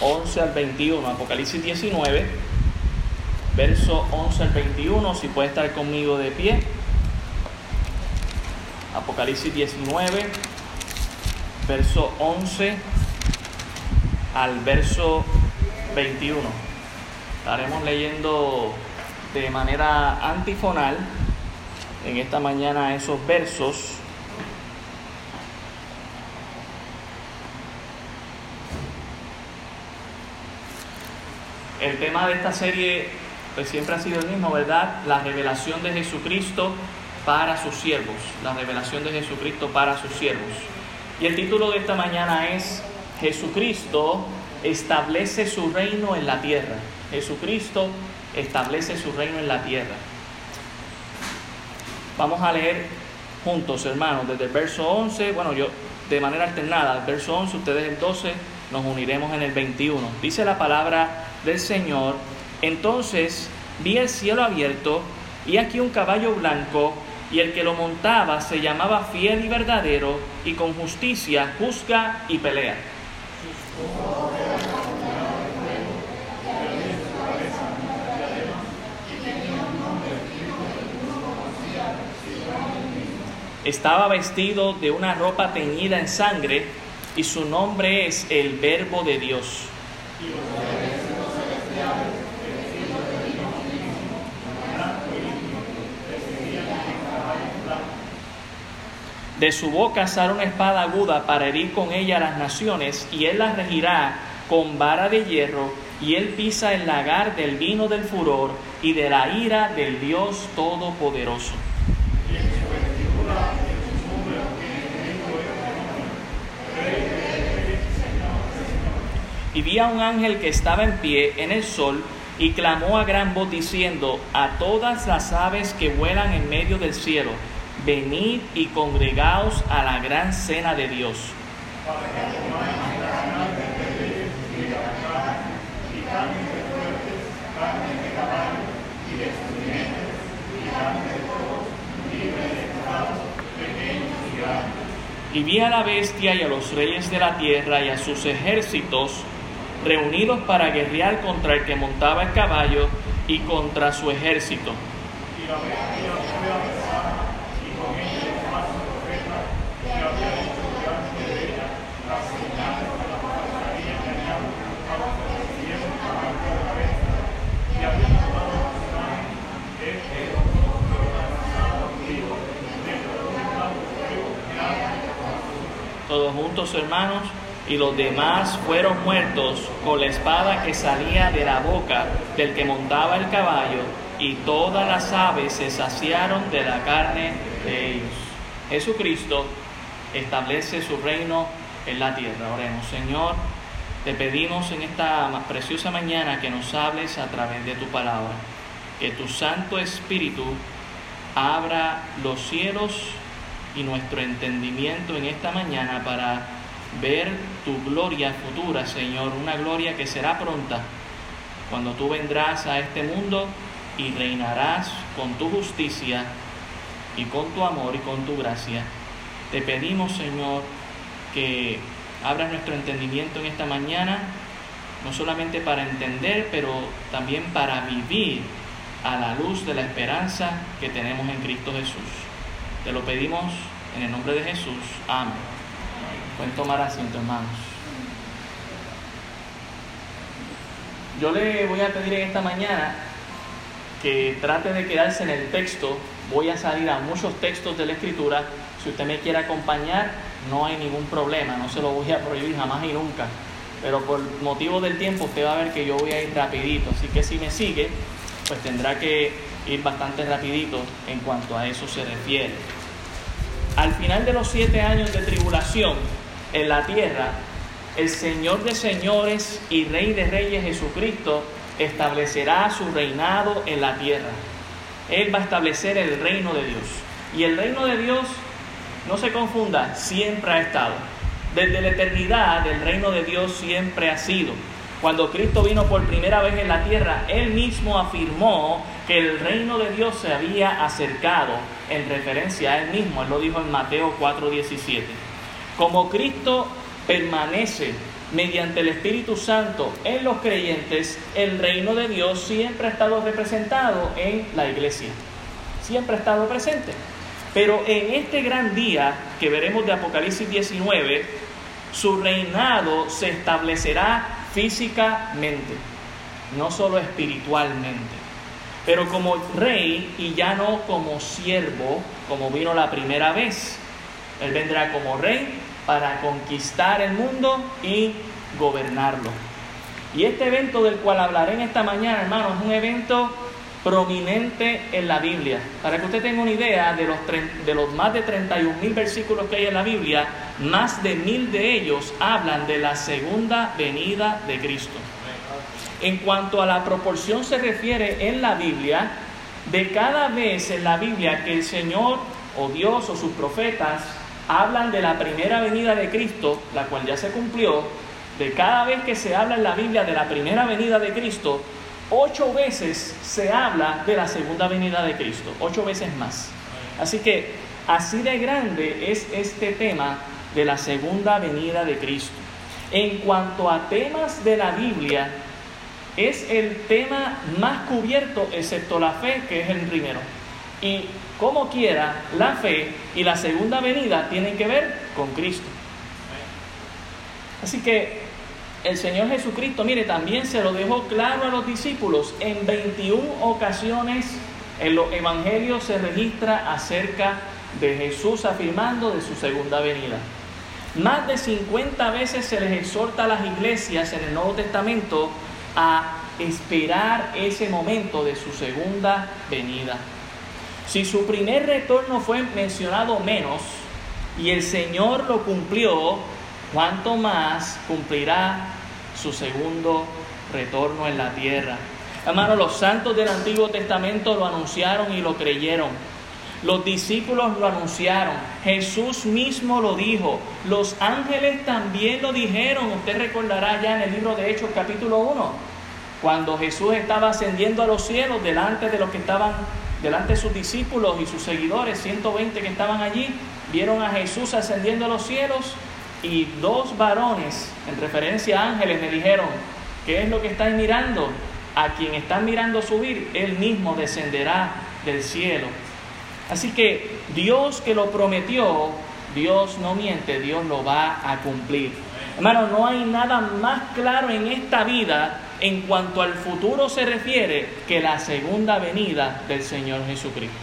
11 al 21. Apocalipsis 19, verso 11 al 21. Si puede estar conmigo de pie. Apocalipsis 19, verso 11 al verso 21. Estaremos leyendo de manera antifonal en esta mañana esos versos. El tema de esta serie pues siempre ha sido el mismo, ¿verdad? La revelación de Jesucristo para sus siervos, la revelación de Jesucristo para sus siervos. Y el título de esta mañana es Jesucristo establece su reino en la tierra. Jesucristo establece su reino en la tierra. Vamos a leer juntos, hermanos, desde el verso 11, bueno, yo de manera alternada, el verso 11, ustedes el 12, nos uniremos en el 21. Dice la palabra del Señor, entonces vi el cielo abierto y aquí un caballo blanco y el que lo montaba se llamaba fiel y verdadero y con justicia juzga y pelea. Estaba vestido de una ropa teñida en sangre y su nombre es el Verbo de Dios. De su boca sale una espada aguda para herir con ella a las naciones, y él las regirá con vara de hierro, y él pisa el lagar del vino del furor y de la ira del Dios Todopoderoso. Vi a un ángel que estaba en pie en el sol y clamó a gran voz diciendo a todas las aves que vuelan en medio del cielo, venid y congregaos a la gran cena de Dios. Y vi a la bestia y a los reyes de la tierra y a sus ejércitos reunidos para guerrear contra el que montaba el caballo y contra su ejército. Todos juntos, hermanos y los demás fueron muertos con la espada que salía de la boca del que montaba el caballo, y todas las aves se saciaron de la carne de ellos. Jesucristo establece su reino en la tierra. Oremos, Señor, te pedimos en esta preciosa mañana que nos hables a través de tu palabra, que tu Santo Espíritu abra los cielos y nuestro entendimiento en esta mañana para ver tu gloria futura, Señor, una gloria que será pronta cuando tú vendrás a este mundo y reinarás con tu justicia y con tu amor y con tu gracia. Te pedimos, Señor, que abras nuestro entendimiento en esta mañana, no solamente para entender, pero también para vivir a la luz de la esperanza que tenemos en Cristo Jesús. Te lo pedimos en el nombre de Jesús. Amén. Pueden tomar asiento, hermanos. Yo le voy a pedir en esta mañana que trate de quedarse en el texto. Voy a salir a muchos textos de la Escritura. Si usted me quiere acompañar, no hay ningún problema. No se lo voy a prohibir jamás y nunca. Pero por motivo del tiempo, usted va a ver que yo voy a ir rapidito. Así que si me sigue, pues tendrá que ir bastante rapidito en cuanto a eso se refiere. Al final de los siete años de tribulación, en la tierra, el Señor de señores y Rey de reyes Jesucristo establecerá su reinado en la tierra. Él va a establecer el reino de Dios. Y el reino de Dios, no se confunda, siempre ha estado. Desde la eternidad el reino de Dios siempre ha sido. Cuando Cristo vino por primera vez en la tierra, Él mismo afirmó que el reino de Dios se había acercado en referencia a Él mismo. Él lo dijo en Mateo 4:17. Como Cristo permanece mediante el Espíritu Santo en los creyentes, el reino de Dios siempre ha estado representado en la iglesia. Siempre ha estado presente. Pero en este gran día que veremos de Apocalipsis 19, su reinado se establecerá físicamente, no solo espiritualmente. Pero como rey y ya no como siervo, como vino la primera vez. Él vendrá como rey para conquistar el mundo y gobernarlo. Y este evento del cual hablaré en esta mañana, hermano, es un evento prominente en la Biblia. Para que usted tenga una idea de los, de los más de 31 mil versículos que hay en la Biblia, más de mil de ellos hablan de la segunda venida de Cristo. En cuanto a la proporción se refiere en la Biblia, de cada vez en la Biblia que el Señor o Dios o sus profetas hablan de la primera venida de Cristo, la cual ya se cumplió, de cada vez que se habla en la Biblia de la primera venida de Cristo, ocho veces se habla de la segunda venida de Cristo, ocho veces más. Así que así de grande es este tema de la segunda venida de Cristo. En cuanto a temas de la Biblia, es el tema más cubierto, excepto la fe, que es el primero. Y como quiera, la fe y la segunda venida tienen que ver con Cristo. Así que el Señor Jesucristo, mire, también se lo dejó claro a los discípulos. En 21 ocasiones en los evangelios se registra acerca de Jesús afirmando de su segunda venida. Más de 50 veces se les exhorta a las iglesias en el Nuevo Testamento a esperar ese momento de su segunda venida. Si su primer retorno fue mencionado menos y el Señor lo cumplió, ¿cuánto más cumplirá su segundo retorno en la tierra? Hermanos, los santos del Antiguo Testamento lo anunciaron y lo creyeron. Los discípulos lo anunciaron. Jesús mismo lo dijo. Los ángeles también lo dijeron. Usted recordará ya en el libro de Hechos capítulo 1, cuando Jesús estaba ascendiendo a los cielos delante de los que estaban delante de sus discípulos y sus seguidores, 120 que estaban allí, vieron a Jesús ascendiendo a los cielos y dos varones, en referencia a ángeles, me dijeron, ¿qué es lo que estáis mirando? A quien están mirando subir, él mismo descenderá del cielo. Así que Dios que lo prometió, Dios no miente, Dios lo va a cumplir. Hermano, no hay nada más claro en esta vida en cuanto al futuro se refiere que la segunda venida del Señor Jesucristo.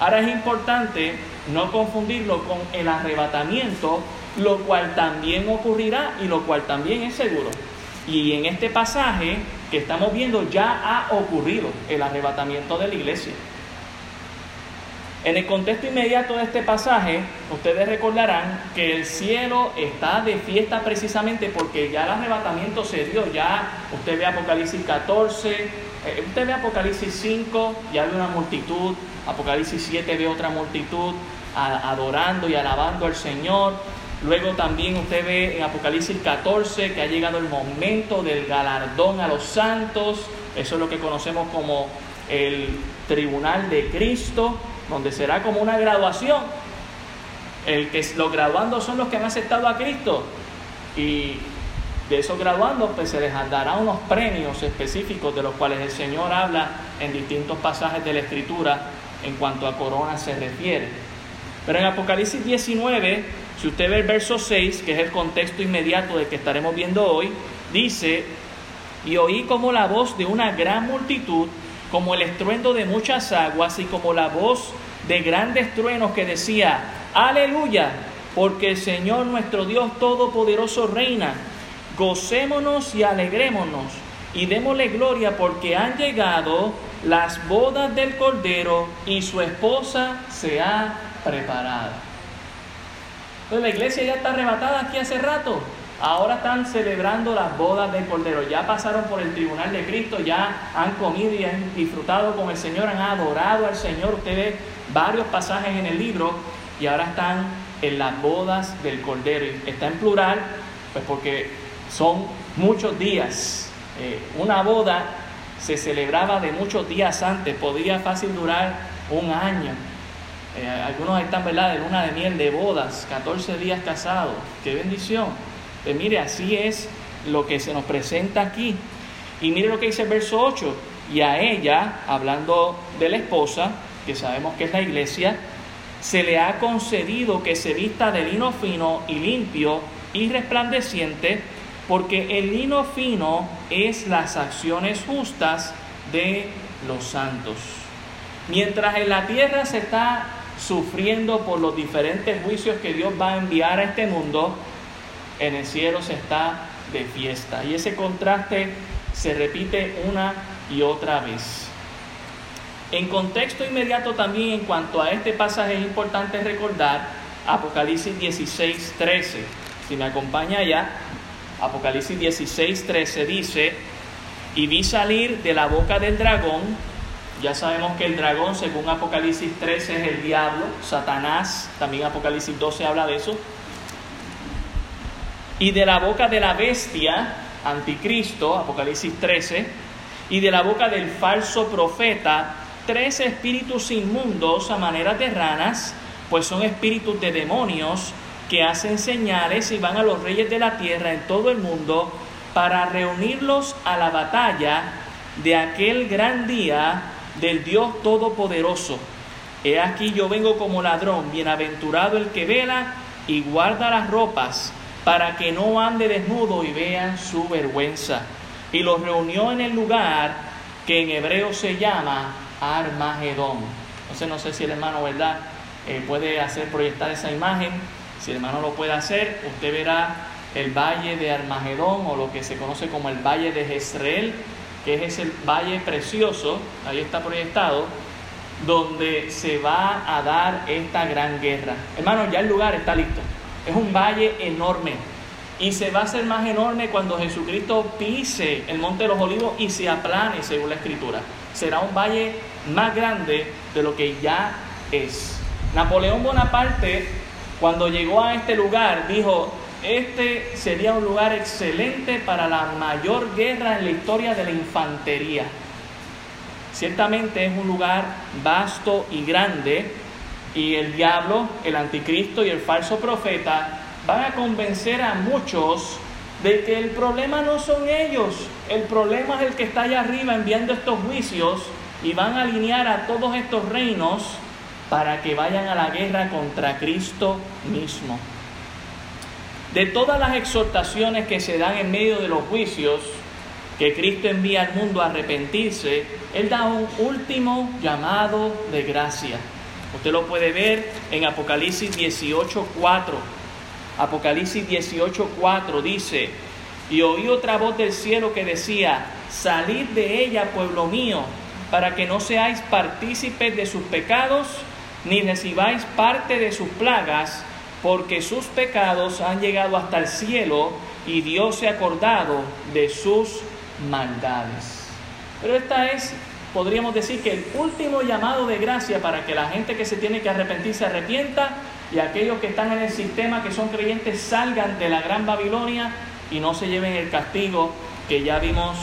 Ahora es importante no confundirlo con el arrebatamiento, lo cual también ocurrirá y lo cual también es seguro. Y en este pasaje que estamos viendo ya ha ocurrido el arrebatamiento de la iglesia. En el contexto inmediato de este pasaje, ustedes recordarán que el cielo está de fiesta precisamente porque ya el arrebatamiento se dio, ya usted ve Apocalipsis 14, eh, usted ve Apocalipsis 5, ya ve una multitud, Apocalipsis 7 ve otra multitud adorando y alabando al Señor. Luego también usted ve en Apocalipsis 14 que ha llegado el momento del galardón a los santos, eso es lo que conocemos como el tribunal de Cristo donde será como una graduación. El que los graduandos son los que han aceptado a Cristo y de esos graduandos pues se les dará unos premios específicos de los cuales el Señor habla en distintos pasajes de la Escritura en cuanto a corona se refiere. Pero en Apocalipsis 19, si usted ve el verso 6, que es el contexto inmediato del que estaremos viendo hoy, dice, y oí como la voz de una gran multitud como el estruendo de muchas aguas y como la voz de grandes truenos que decía, aleluya, porque el Señor nuestro Dios Todopoderoso reina. Gocémonos y alegrémonos y démosle gloria porque han llegado las bodas del Cordero y su esposa se ha preparado. Entonces la iglesia ya está arrebatada aquí hace rato. Ahora están celebrando las bodas del Cordero. Ya pasaron por el tribunal de Cristo, ya han comido y han disfrutado con el Señor, han adorado al Señor. Usted ve varios pasajes en el libro y ahora están en las bodas del Cordero. Está en plural, pues porque son muchos días. Eh, una boda se celebraba de muchos días antes, podía fácil durar un año. Eh, algunos están, ¿verdad?, de luna de miel, de bodas, 14 días casados. ¡Qué bendición! Pues mire, así es lo que se nos presenta aquí. Y mire lo que dice el verso 8. Y a ella, hablando de la esposa, que sabemos que es la iglesia, se le ha concedido que se vista de lino fino y limpio y resplandeciente, porque el lino fino es las acciones justas de los santos. Mientras en la tierra se está sufriendo por los diferentes juicios que Dios va a enviar a este mundo, en el cielo se está de fiesta. Y ese contraste se repite una y otra vez. En contexto inmediato también en cuanto a este pasaje es importante recordar Apocalipsis 16, 13. Si me acompaña allá, Apocalipsis 16, 13 dice, y vi salir de la boca del dragón, ya sabemos que el dragón según Apocalipsis 13 es el diablo, Satanás, también Apocalipsis 12 habla de eso, y de la boca de la bestia, anticristo, Apocalipsis 13, y de la boca del falso profeta, tres espíritus inmundos a manera de ranas, pues son espíritus de demonios que hacen señales y van a los reyes de la tierra en todo el mundo para reunirlos a la batalla de aquel gran día del Dios Todopoderoso. He aquí yo vengo como ladrón, bienaventurado el que vela y guarda las ropas, para que no ande desnudo y vean su vergüenza. Y los reunió en el lugar que en hebreo se llama Armagedón. Entonces no sé si el hermano, ¿verdad? Eh, puede hacer proyectar esa imagen. Si el hermano lo puede hacer, usted verá el valle de Armagedón o lo que se conoce como el valle de Jezreel, que es ese valle precioso, ahí está proyectado, donde se va a dar esta gran guerra. Hermano, ya el lugar está listo. Es un valle enorme. Y se va a hacer más enorme cuando Jesucristo pise el monte de los olivos y se aplane, según la escritura. Será un valle más grande de lo que ya es. Napoleón Bonaparte, cuando llegó a este lugar, dijo, este sería un lugar excelente para la mayor guerra en la historia de la infantería. Ciertamente es un lugar vasto y grande y el diablo, el anticristo y el falso profeta van a convencer a muchos de que el problema no son ellos, el problema es el que está allá arriba enviando estos juicios y van a alinear a todos estos reinos para que vayan a la guerra contra Cristo mismo. De todas las exhortaciones que se dan en medio de los juicios que Cristo envía al mundo a arrepentirse, Él da un último llamado de gracia. Usted lo puede ver en Apocalipsis 18.4. Apocalipsis 18.4 dice, y oí otra voz del cielo que decía, salid de ella, pueblo mío, para que no seáis partícipes de sus pecados, ni recibáis parte de sus plagas, porque sus pecados han llegado hasta el cielo, y Dios se ha acordado de sus maldades. Pero esta es podríamos decir que el último llamado de gracia para que la gente que se tiene que arrepentir se arrepienta y aquellos que están en el sistema, que son creyentes, salgan de la gran Babilonia y no se lleven el castigo que ya vimos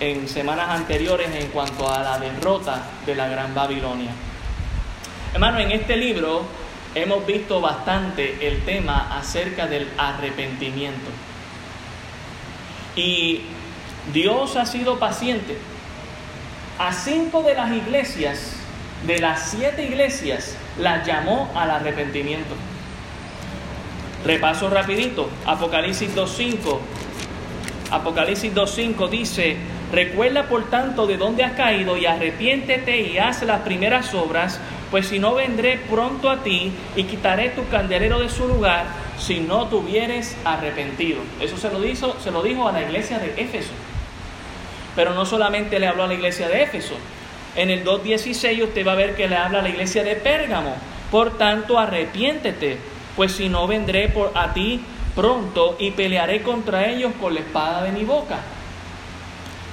en semanas anteriores en cuanto a la derrota de la gran Babilonia. Hermano, en este libro hemos visto bastante el tema acerca del arrepentimiento. Y Dios ha sido paciente a cinco de las iglesias, de las siete iglesias, las llamó al arrepentimiento. Repaso rapidito, Apocalipsis 2.5. Apocalipsis 2.5 dice, recuerda por tanto de dónde has caído y arrepiéntete y haz las primeras obras, pues si no vendré pronto a ti y quitaré tu candelero de su lugar si no te hubieres arrepentido. Eso se lo, dijo, se lo dijo a la iglesia de Éfeso. Pero no solamente le habló a la iglesia de Éfeso. En el 2.16 usted va a ver que le habla a la iglesia de Pérgamo. Por tanto, arrepiéntete, pues si no vendré por a ti pronto y pelearé contra ellos con la espada de mi boca.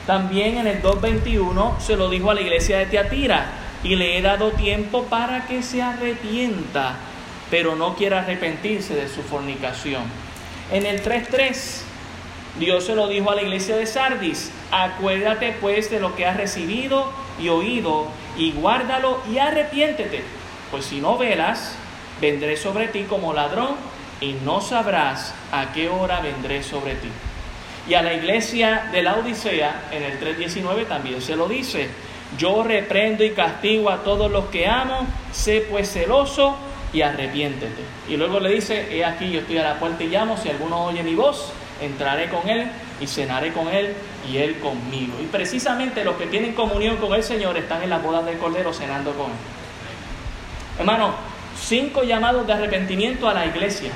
También en el 2.21 se lo dijo a la iglesia de Teatira, y le he dado tiempo para que se arrepienta, pero no quiera arrepentirse de su fornicación. En el 3.3 Dios se lo dijo a la iglesia de Sardis, acuérdate pues de lo que has recibido y oído, y guárdalo y arrepiéntete, pues si no velas, vendré sobre ti como ladrón, y no sabrás a qué hora vendré sobre ti. Y a la iglesia de la Odisea, en el 3.19 también se lo dice, yo reprendo y castigo a todos los que amo, sé pues celoso y arrepiéntete. Y luego le dice, he aquí yo estoy a la puerta y llamo, si alguno oye mi voz, entraré con él y cenaré con él y él conmigo. Y precisamente los que tienen comunión con el Señor están en la boda del Cordero cenando con él. Hermano, cinco llamados de arrepentimiento a la iglesia.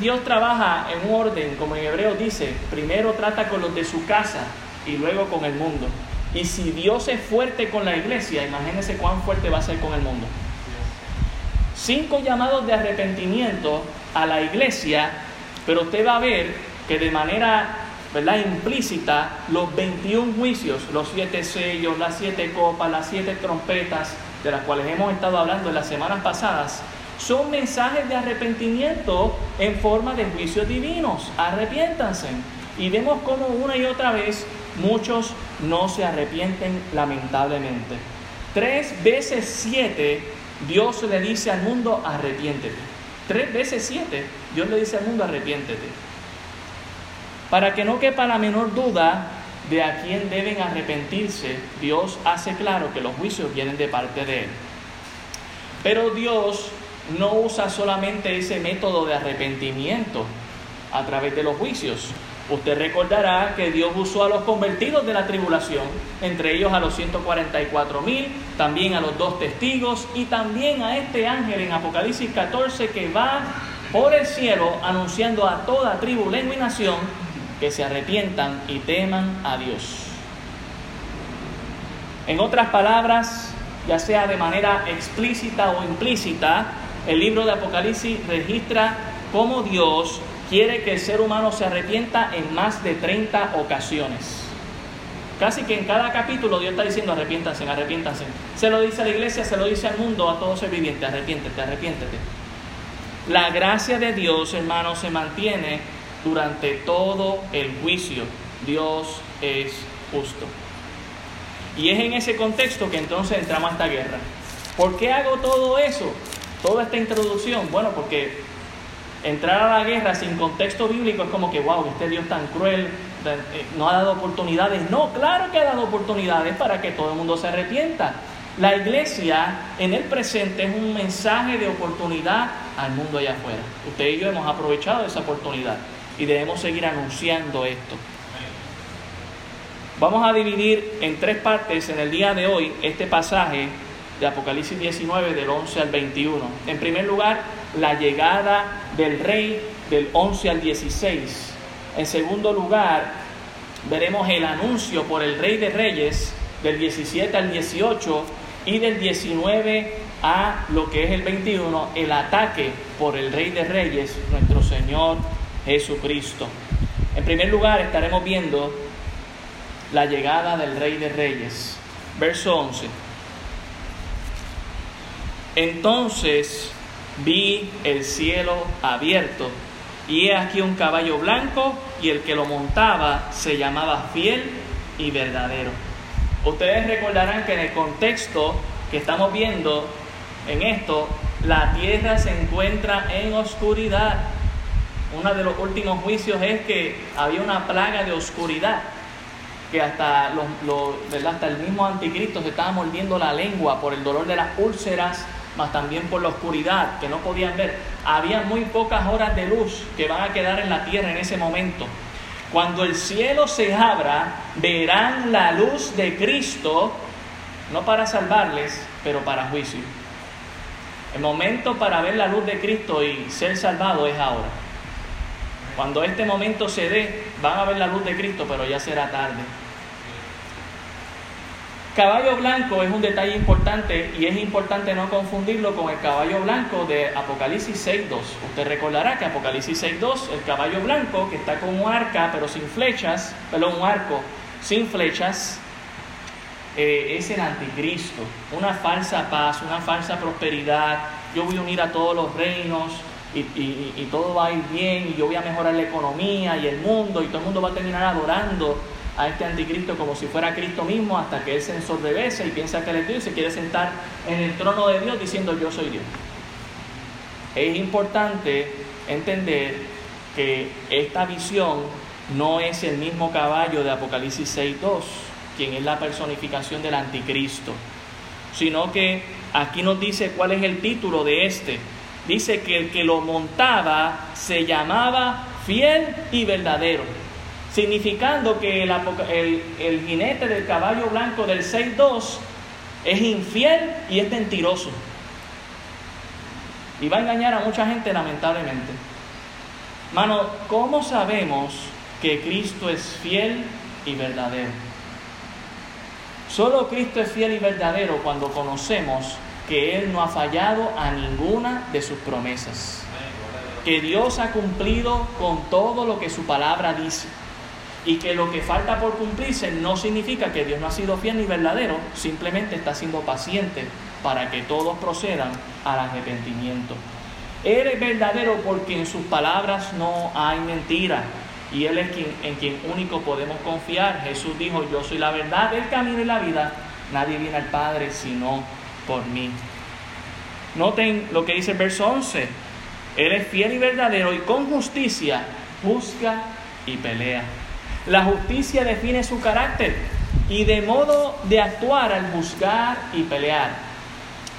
Dios trabaja en un orden, como en hebreo dice, primero trata con los de su casa y luego con el mundo. Y si Dios es fuerte con la iglesia, imagínense cuán fuerte va a ser con el mundo. Cinco llamados de arrepentimiento a la iglesia, pero usted va a ver que de manera ¿verdad? implícita los 21 juicios, los siete sellos, las siete copas, las siete trompetas, de las cuales hemos estado hablando en las semanas pasadas, son mensajes de arrepentimiento en forma de juicios divinos. Arrepiéntanse. Y vemos cómo una y otra vez muchos no se arrepienten lamentablemente. Tres veces siete Dios le dice al mundo arrepiéntete. Tres veces siete Dios le dice al mundo arrepiéntete. Para que no quepa la menor duda de a quién deben arrepentirse, Dios hace claro que los juicios vienen de parte de Él. Pero Dios no usa solamente ese método de arrepentimiento a través de los juicios. Usted recordará que Dios usó a los convertidos de la tribulación, entre ellos a los 144 mil, también a los dos testigos y también a este ángel en Apocalipsis 14 que va por el cielo anunciando a toda tribu, lengua y nación que se arrepientan y teman a Dios. En otras palabras, ya sea de manera explícita o implícita, el libro de Apocalipsis registra cómo Dios quiere que el ser humano se arrepienta en más de 30 ocasiones. Casi que en cada capítulo Dios está diciendo arrepiéntanse, arrepiéntanse. Se lo dice a la iglesia, se lo dice al mundo, a todo ser viviente, arrepiéntete, arrepiéntete. La gracia de Dios, hermano, se mantiene durante todo el juicio. Dios es justo. Y es en ese contexto que entonces entramos a esta guerra. ¿Por qué hago todo eso? Toda esta introducción, bueno, porque entrar a la guerra sin contexto bíblico es como que, wow, este Dios tan cruel, eh, no ha dado oportunidades. No, claro que ha dado oportunidades para que todo el mundo se arrepienta. La iglesia en el presente es un mensaje de oportunidad al mundo allá afuera. Usted y yo hemos aprovechado esa oportunidad y debemos seguir anunciando esto. Vamos a dividir en tres partes en el día de hoy este pasaje de Apocalipsis 19 del 11 al 21. En primer lugar, la llegada del rey del 11 al 16. En segundo lugar, veremos el anuncio por el rey de reyes del 17 al 18 y del 19 a lo que es el 21, el ataque por el rey de reyes, nuestro Señor Jesucristo. En primer lugar, estaremos viendo la llegada del rey de reyes. Verso 11. Entonces vi el cielo abierto y he aquí un caballo blanco y el que lo montaba se llamaba fiel y verdadero. Ustedes recordarán que en el contexto que estamos viendo en esto, la tierra se encuentra en oscuridad. Uno de los últimos juicios es que había una plaga de oscuridad, que hasta, los, hasta el mismo anticristo se estaba mordiendo la lengua por el dolor de las úlceras más también por la oscuridad que no podían ver. Había muy pocas horas de luz que van a quedar en la tierra en ese momento. Cuando el cielo se abra, verán la luz de Cristo, no para salvarles, pero para juicio. El momento para ver la luz de Cristo y ser salvado es ahora. Cuando este momento se dé, van a ver la luz de Cristo, pero ya será tarde. Caballo blanco es un detalle importante y es importante no confundirlo con el caballo blanco de Apocalipsis 6.2. Usted recordará que Apocalipsis 6.2, el caballo blanco que está con un arca pero sin flechas, perdón, un arco sin flechas, eh, es el anticristo, una falsa paz, una falsa prosperidad. Yo voy a unir a todos los reinos y, todo va a ir bien y yo voy a mejorar la economía y el mundo y todo el mundo va a terminar adorando a este anticristo como si fuera Cristo mismo hasta que él se ensordece y piensa que él es Dios y se quiere sentar en el trono de Dios diciendo yo soy Dios. es importante entender que esta visión no es el mismo caballo de Apocalipsis 6.2, quien es la personificación del anticristo, sino que aquí nos dice cuál es el título de este. Dice que el que lo montaba se llamaba fiel y verdadero, significando que el, jinete del caballo blanco del 6.2 es infiel y es mentiroso. Y va a engañar a mucha gente lamentablemente. Mano, ¿cómo sabemos que Cristo es fiel y verdadero? Solo Cristo es fiel y verdadero cuando conocemos que Él no ha fallado a ninguna de sus promesas. Que Dios ha cumplido con todo lo que su palabra dice. Y que lo que falta por cumplirse no significa que Dios no ha sido fiel ni verdadero, simplemente está siendo paciente para que todos procedan al arrepentimiento. Él es verdadero porque en sus palabras no hay mentira y Él es quien, en quien único podemos confiar. Jesús dijo, yo soy la verdad, el camino y la vida. Nadie viene al Padre sino por mí. Noten lo que dice el verso 11. Él es fiel y verdadero y con justicia busca y pelea. La justicia define su carácter y de modo de actuar al buscar y pelear.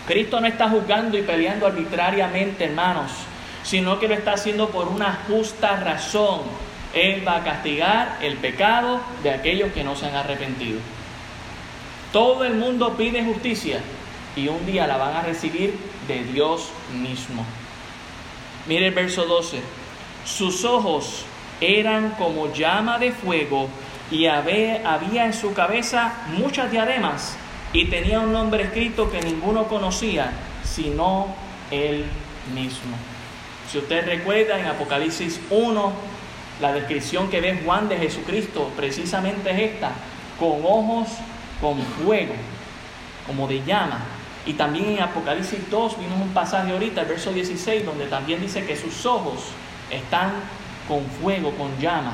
Cristo no está juzgando y peleando arbitrariamente, hermanos, sino que lo está haciendo por una justa razón. Él va a castigar el pecado de aquellos que no se han arrepentido. Todo el mundo pide justicia y un día la van a recibir de Dios mismo. Mire el verso 12. Sus ojos eran como llama de fuego y había en su cabeza muchas diademas y tenía un nombre escrito que ninguno conocía, sino él mismo. Si usted recuerda en Apocalipsis 1, la descripción que ve Juan de Jesucristo precisamente es esta, con ojos con fuego, como de llama. Y también en Apocalipsis 2 vimos un pasaje ahorita, el verso 16, donde también dice que sus ojos están con fuego, con llama.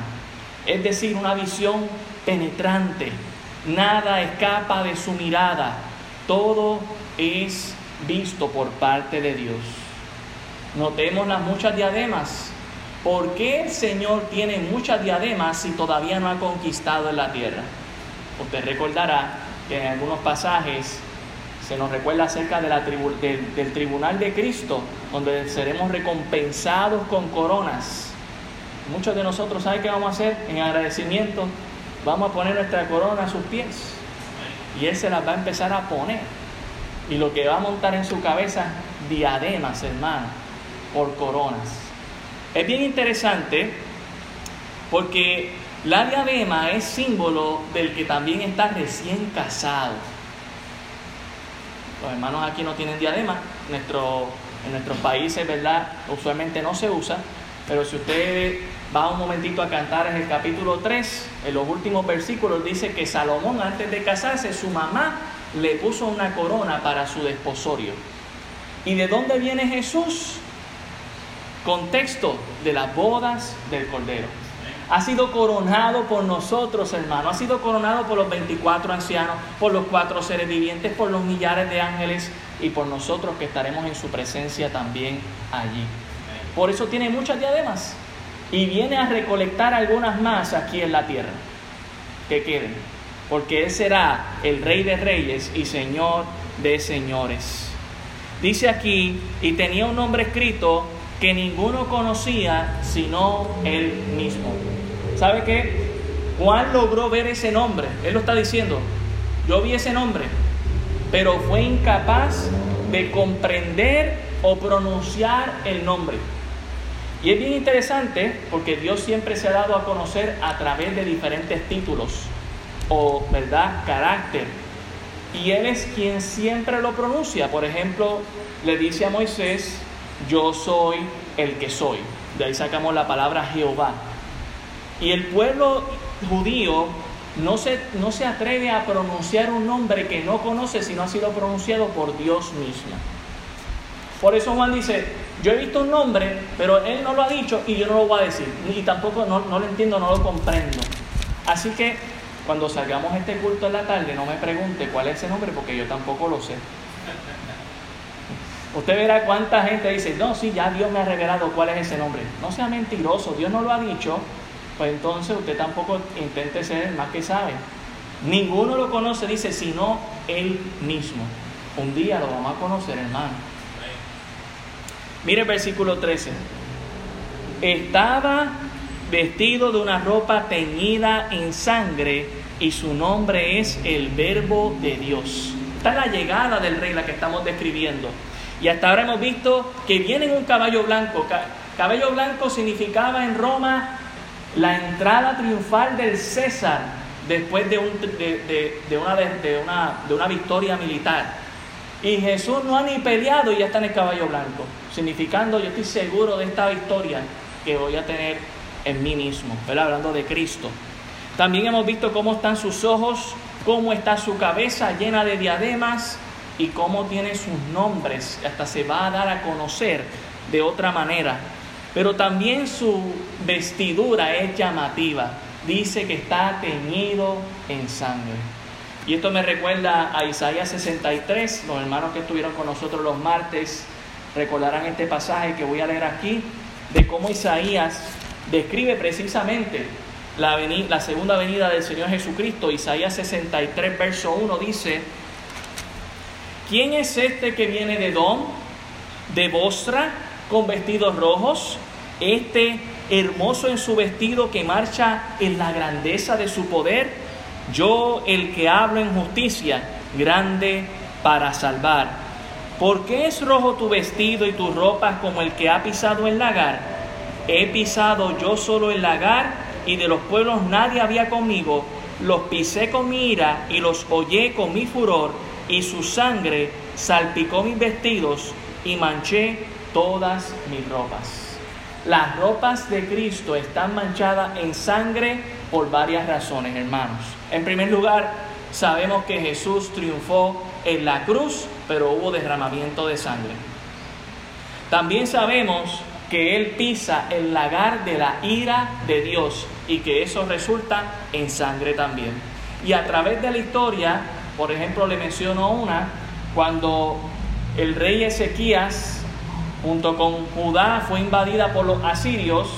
Es decir, una visión penetrante, Nada escapa de su mirada. Todo es visto por parte de Dios. Notemos las muchas diademas. ¿Por qué el Señor tiene muchas diademas si todavía no ha conquistado la tierra? Usted recordará que en algunos pasajes se nos recuerda acerca del tribunal de Cristo, donde seremos recompensados con coronas. Muchos de nosotros, ¿saben qué vamos a hacer? En agradecimiento Vamos a poner nuestra corona a sus pies. Y Él se las va a empezar a poner. Y lo que va a montar en su cabeza, diademas, hermano, por coronas. Es bien interesante porque la diadema es símbolo del que también está recién casado. Los hermanos aquí no tienen diadema. En nuestros países, ¿verdad? Usualmente no se usa. Pero si usted va un momentito a cantar en el capítulo 3, en los últimos versículos dice que Salomón antes de casarse, su mamá le puso una corona para su desposorio. ¿Y de dónde viene Jesús? Contexto de las bodas del Cordero. Ha sido coronado por nosotros, hermano. Ha sido coronado por los 24 ancianos, por los cuatro seres vivientes, por los millares de ángeles y por nosotros que estaremos en su presencia también allí. Por eso tiene muchas diademas y viene a recolectar algunas más aquí en la tierra que queden, porque Él será el Rey de Reyes y Señor de Señores. Dice aquí, y tenía un nombre escrito que ninguno conocía sino Él mismo. ¿Sabe qué? Juan logró ver ese nombre, Él lo está diciendo, yo vi ese nombre, pero fue incapaz de comprender o pronunciar el nombre. Y es bien interesante porque Dios siempre se ha dado a conocer a través de diferentes títulos o, ¿verdad?, carácter. Y Él es quien siempre lo pronuncia. Por ejemplo, le dice a Moisés, yo soy el que soy. De ahí sacamos la palabra Jehová. Y el pueblo judío no se, no se atreve a pronunciar un nombre que no conoce si no ha sido pronunciado por Dios mismo. Por eso Juan dice, yo he visto un nombre, pero él no lo ha dicho y yo no lo voy a decir. Y tampoco no, lo entiendo, no lo comprendo. Así que cuando salgamos este culto en la tarde, no me pregunte cuál es ese nombre porque yo tampoco lo sé. Usted verá cuánta gente dice, no, sí, ya Dios me ha revelado cuál es ese nombre. No sea mentiroso, Dios no lo ha dicho, pues entonces usted tampoco intente ser el más que sabe. Ninguno lo conoce, dice, sino Él mismo. Un día lo vamos a conocer, hermano. Mire el versículo 13. Estaba vestido de una ropa teñida en sangre y su nombre es el verbo de Dios. Está la llegada del rey la que estamos describiendo. Y hasta ahora hemos visto que viene en un caballo blanco. Caballo blanco significaba en Roma la entrada triunfal del César después de, un, de, una victoria militar. Y Jesús no ha ni peleado y ya está en el caballo blanco, significando yo estoy seguro de esta victoria que voy a tener en mí mismo, hablando de Cristo. También hemos visto cómo están sus ojos, cómo está su cabeza llena de diademas y cómo tiene sus nombres, hasta se va a dar a conocer de otra manera. Pero también su vestidura es llamativa, dice que está teñido en sangre. Y esto me recuerda a Isaías 63, los hermanos que estuvieron con nosotros los martes recordarán este pasaje que voy a leer aquí, de cómo Isaías describe precisamente la, segunda venida del Señor Jesucristo. Isaías 63, verso 1 dice, ¿quién es este que viene de Don, de Bostra, con vestidos rojos? Este hermoso en su vestido que marcha en la grandeza de su poder. Yo el que hablo en justicia, grande para salvar. ¿Por qué es rojo tu vestido y tus ropas como el que ha pisado el lagar? He pisado yo solo el lagar y de los pueblos nadie había conmigo. Los pisé con mi ira y los hollé con mi furor y su sangre salpicó mis vestidos y manché todas mis ropas. Las ropas de Cristo están manchadas en sangre por varias razones, hermanos. En primer lugar, sabemos que Jesús triunfó en la cruz, pero hubo derramamiento de sangre. También sabemos que Él pisa el lagar de la ira de Dios y que eso resulta en sangre también. Y a través de la historia, por ejemplo, le menciono una, cuando el rey Ezequías, junto con Judá, fue invadida por los asirios,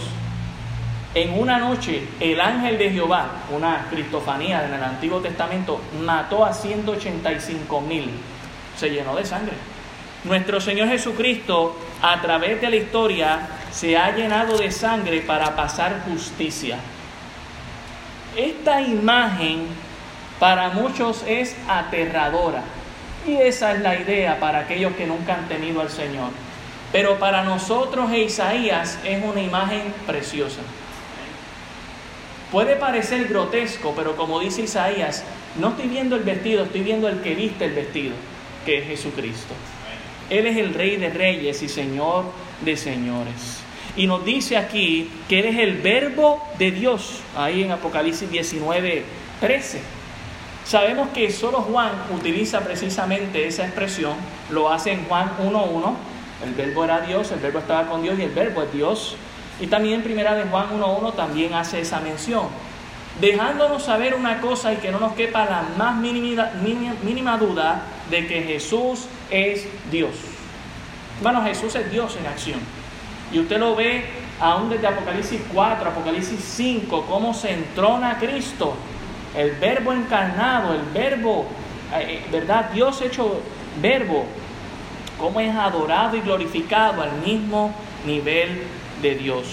en una noche el ángel de Jehová, una cristofanía en el Antiguo Testamento, mató a 185 mil. Se llenó de sangre. Nuestro Señor Jesucristo, a través de la historia, se ha llenado de sangre para pasar justicia. Esta imagen para muchos es aterradora. Y esa es la idea para aquellos que nunca han tenido al Señor. Pero para nosotros e Isaías es una imagen preciosa. Puede parecer grotesco, pero como dice Isaías, no estoy viendo el vestido, estoy viendo el que viste el vestido, que es Jesucristo. Él es el Rey de Reyes y Señor de Señores. Y nos dice aquí que Él es el verbo de Dios, ahí en Apocalipsis 19, 13. Sabemos que solo Juan utiliza precisamente esa expresión, lo hace en Juan 1.1, el verbo era Dios, el verbo estaba con Dios y el verbo es Dios. Y también primera de Juan 1.1 también hace esa mención, dejándonos saber una cosa y que no nos quepa la más mínima, mínima duda de que Jesús es Dios. Bueno, Jesús es Dios en acción. Y usted lo ve aún desde Apocalipsis 4, Apocalipsis 5, cómo se entrona Cristo, el verbo encarnado, el verbo, eh, ¿verdad? Dios hecho verbo, cómo es adorado y glorificado al mismo nivel de Dios.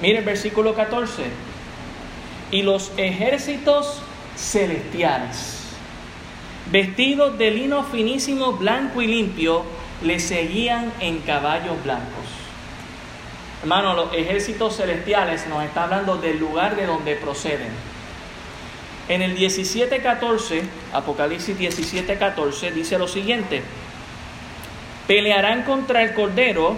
Mire el versículo 14. Y los ejércitos celestiales vestidos de lino finísimo, blanco y limpio, le seguían en caballos blancos. Hermano, los ejércitos celestiales nos está hablando del lugar de donde proceden. En el 17:14, Apocalipsis 17:14 dice lo siguiente: Pelearán contra el Cordero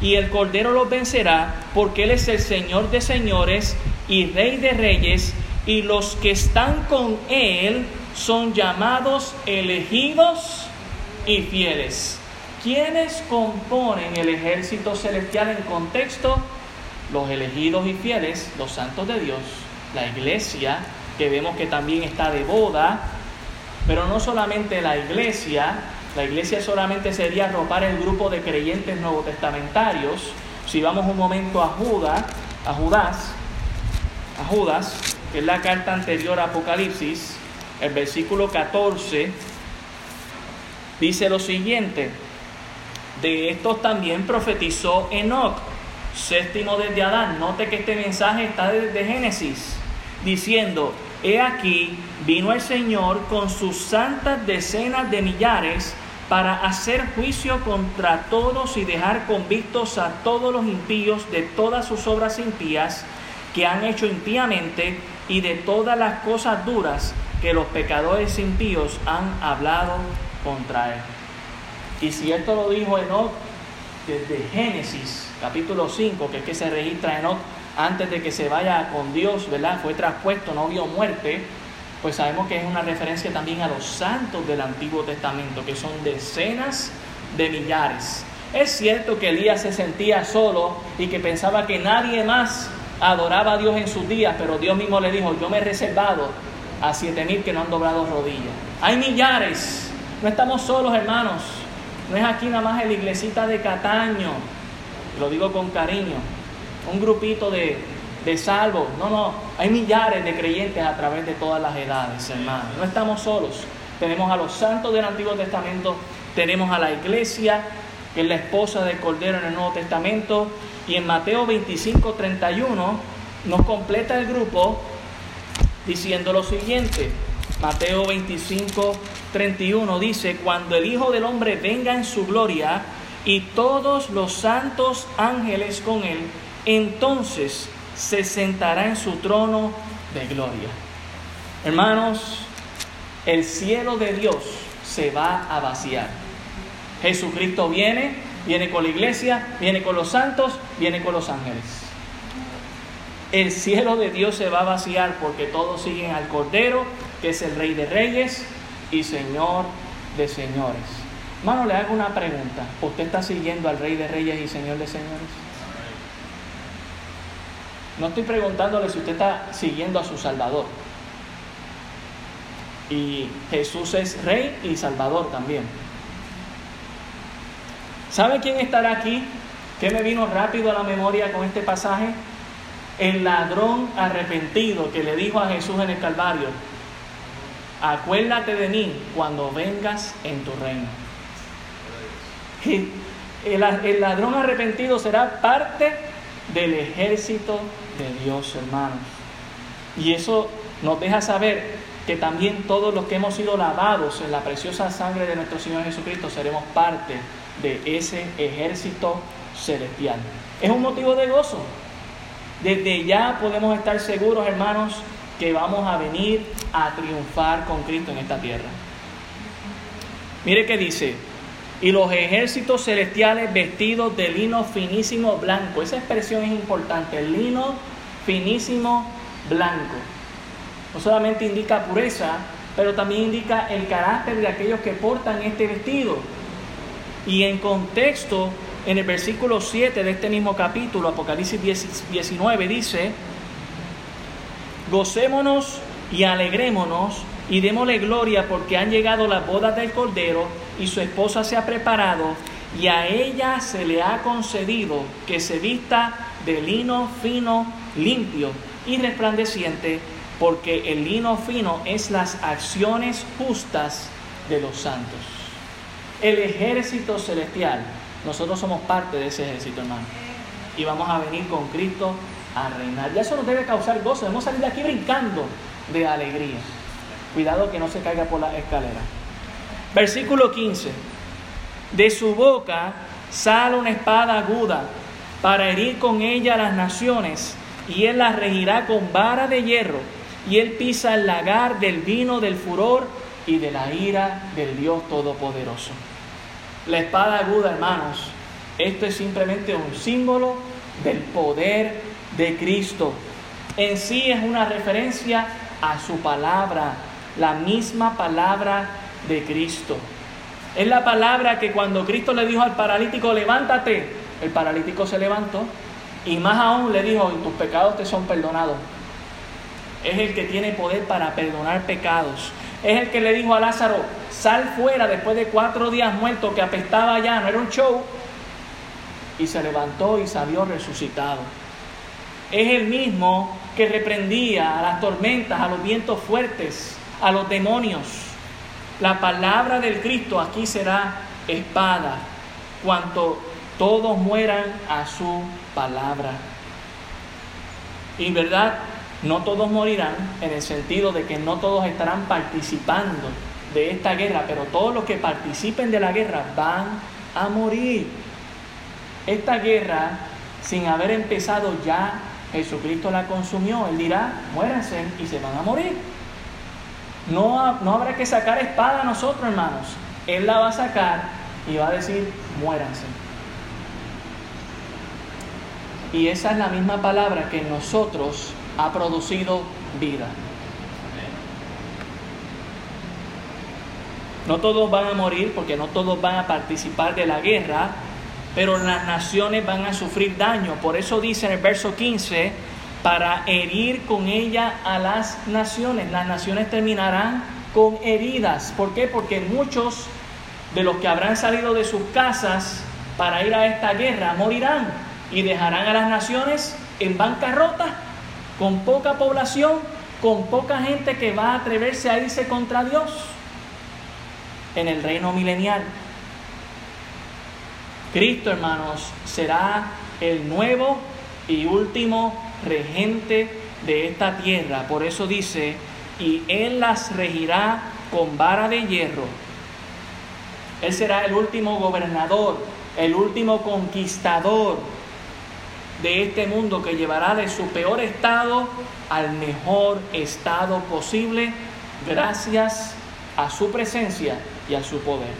y el Cordero los vencerá, porque Él es el Señor de señores y Rey de reyes, y los que están con Él son llamados elegidos y fieles. ¿Quiénes componen el ejército celestial en contexto? Los elegidos y fieles, los santos de Dios, la iglesia, que vemos que también está de boda, pero no solamente la iglesia, La iglesia solamente sería arropar el grupo de creyentes nuevotestamentarios. Si vamos un momento a Judas, a Judas, a Judas, que es la carta anterior a Apocalipsis, el versículo 14 dice lo siguiente: De estos también profetizó Enoch, séptimo desde Adán. Note que este mensaje está desde Génesis, diciendo: He aquí, vino el Señor con sus santas decenas de millares para hacer juicio contra todos y dejar convictos a todos los impíos de todas sus obras impías que han hecho impíamente y de todas las cosas duras que los pecadores impíos han hablado contra él. Y si esto lo dijo Enoch desde Génesis capítulo 5, que es que se registra Enoch antes de que se vaya con Dios, ¿verdad? Fue traspuesto, no vio muerte, pues sabemos que es una referencia también a los santos del Antiguo Testamento, que son decenas de millares. Es cierto que Elías se sentía solo y que pensaba que nadie más adoraba a Dios en sus días, pero Dios mismo le dijo, yo me he reservado a siete mil que no han doblado rodillas. Hay millares, no estamos solos hermanos, no es aquí nada más la iglesita de Cataño, lo digo con cariño, un grupito de, de salvos. No, no, hay millares de creyentes a través de todas las edades, hermanos. No estamos solos. Tenemos a los santos del Antiguo Testamento, tenemos a la iglesia, que es la esposa del Cordero en el Nuevo Testamento, y en Mateo 25, 31 nos completa el grupo diciendo lo siguiente. Mateo 25, 31 dice, cuando el Hijo del Hombre venga en su gloria y todos los santos ángeles con él, entonces se sentará en su trono de gloria. Hermanos, el cielo de Dios se va a vaciar. Jesucristo viene, viene con la iglesia, viene con los santos, viene con los ángeles. El cielo de Dios se va a vaciar porque todos siguen al Cordero, que es el Rey de Reyes y Señor de Señores. Hermano, le hago una pregunta. ¿Usted está siguiendo al Rey de Reyes y Señor de Señores? No estoy preguntándole si usted está siguiendo a su Salvador. Y Jesús es Rey y Salvador también. ¿Sabe quién estará aquí? ¿Qué me vino rápido a la memoria con este pasaje? El ladrón arrepentido que le dijo a Jesús en el Calvario, acuérdate de mí cuando vengas en tu reino. El, ladrón arrepentido será parte del ejército de Dios, hermanos. Y eso nos deja saber que también todos los que hemos sido lavados en la preciosa sangre de nuestro Señor Jesucristo seremos parte de ese ejército celestial. Es un motivo de gozo. Desde ya podemos estar seguros, hermanos, que vamos a venir a triunfar con Cristo en esta tierra. Mire que dice, y los ejércitos celestiales vestidos de lino finísimo blanco. Esa expresión es importante, lino finísimo blanco. No solamente indica pureza, pero también indica el carácter de aquellos que portan este vestido. Y en contexto, en el versículo 7 de este mismo capítulo, Apocalipsis 19, dice, gocémonos y alegrémonos y démosle gloria porque han llegado las bodas del Cordero y su esposa se ha preparado y a ella se le ha concedido que se vista de lino fino, limpio y resplandeciente, porque el lino fino es las acciones justas de los santos. El ejército celestial, nosotros somos parte de ese ejército, hermano. Y vamos a venir con Cristo a reinar. Ya eso nos debe causar gozo, debemos salir de aquí brincando de alegría. Cuidado que no se caiga por la escalera. Versículo 15. De su boca sale una espada aguda para herir con ella a las naciones, y él las regirá con vara de hierro, y él pisa el lagar del vino del furor y de la ira del Dios Todopoderoso. La espada aguda, hermanos, esto es simplemente un símbolo del poder de Cristo. En sí es una referencia a su palabra, la misma palabra de Cristo. Es la palabra que cuando Cristo le dijo al paralítico, levántate, el paralítico se levantó y más aún le dijo, tus pecados te son perdonados. Es el que tiene poder para perdonar pecados. es el que le dijo a Lázaro, sal fuera después de cuatro días muerto que apestaba ya, no era un show. Y se levantó y salió resucitado. Es el mismo que reprendía a las tormentas, a los vientos fuertes, a los demonios. La palabra del Cristo aquí será espada, cuanto todos mueran a su palabra. Y verdad, no todos morirán en el sentido de que no todos estarán participando de esta guerra, pero todos los que participen de la guerra van a morir. Esta guerra, sin haber empezado ya, Jesucristo la consumió. Él dirá, muéranse y se van a morir. No, no habrá que sacar espada a nosotros, hermanos. Él la va a sacar y va a decir, muéranse. Y esa es la misma palabra que en nosotros ha producido vida. No todos van a morir porque no todos van a participar de la guerra, pero las naciones van a sufrir daño. Por eso dice en el verso 15, para herir con ella a las naciones. Las naciones terminarán con heridas. ¿Por qué? Porque muchos de los que habrán salido de sus casas para ir a esta guerra morirán y dejarán a las naciones en bancarrota, con poca población, con poca gente que va a atreverse a irse contra Dios en el reino milenial. Cristo, hermanos, será el nuevo y último regente de esta tierra. Por eso dice, y Él las regirá con vara de hierro. Él será el último gobernador, el último conquistador de este mundo que llevará de su peor estado al mejor estado posible gracias a su presencia y a su poder.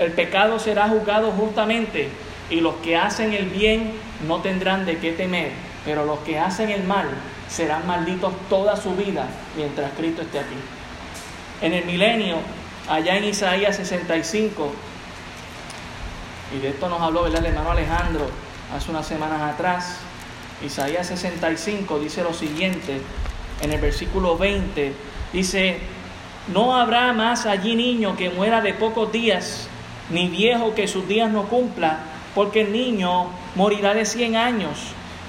El pecado será juzgado justamente y los que hacen el bien no tendrán de qué temer, pero los que hacen el mal serán malditos toda su vida mientras Cristo esté aquí. En el milenio, allá en Isaías 65, y de esto nos habló el hermano Alejandro hace unas semanas atrás, Isaías 65 dice lo siguiente, en el versículo 20, dice, no habrá más allí niño que muera de pocos días, ni viejo que sus días no cumpla, porque el niño morirá de cien años,